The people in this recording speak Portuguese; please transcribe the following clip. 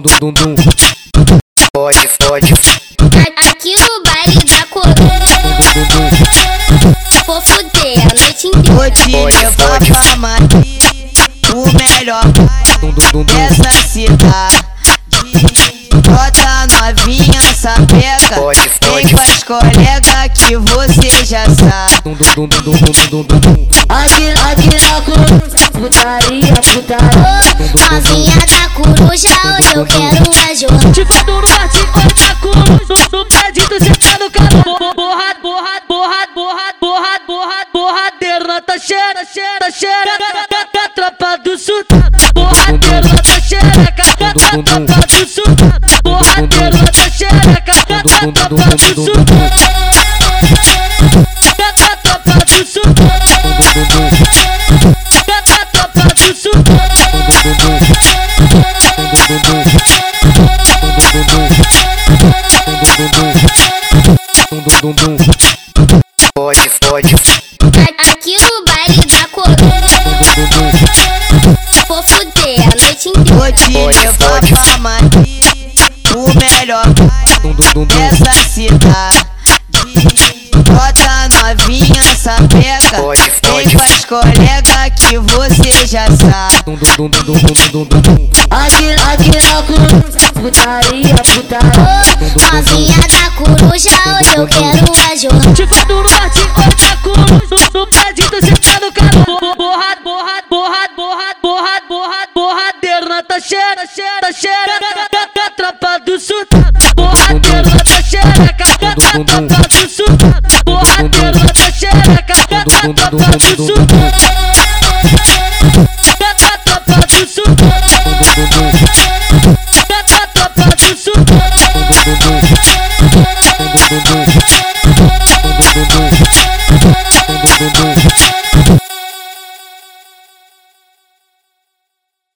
dum dum dum dum. Fode, fode, Aqui no baile da coroa, vou fuder a noite inteira. Vou te levar pra Madrid, o melhor dum. dessa cidade. Bota novinha sapeca, Pode, vem com as colegas que você já sabe. Dum dum dum dum dum da coruja, hoje eu quero uma jornada. Tipo do norte, oi da cruz, no, no prédio tu senta no carro. Borrado, borrado, borrado, borrado, borrado, borrado, borradeira, tá cheira, cheira, cheira. Da, tropa do sultão, borradeira, tá xereca. Da, tropa do sultão, borradeira, tá xereca. Da tropa do sultão. Dum dum. Fode, fode, Aqui no baile da coroa, vou fuder a noite inteira. Vou te levar pra Madrid, o melhor dum. dessa cidade. Bota novinha sapeca, vem com as colegas que você já sabe. Aqui, aqui na cruz, putaria, putaria. Novinha da coruja, hoje eu quero uma jornada. Tipo do norte, oi da cruz, no, no prédio tu senta no carro. Borrado, borrado, borrado, borrado, borrado, borrado, borradeira, tá cheira, cheira, cheira. Da, tropa do sultão, borradeira, tá xereca. Da, tropa do sultão, borradeira, tá xereca. Da, da tropa do sultão. 我不在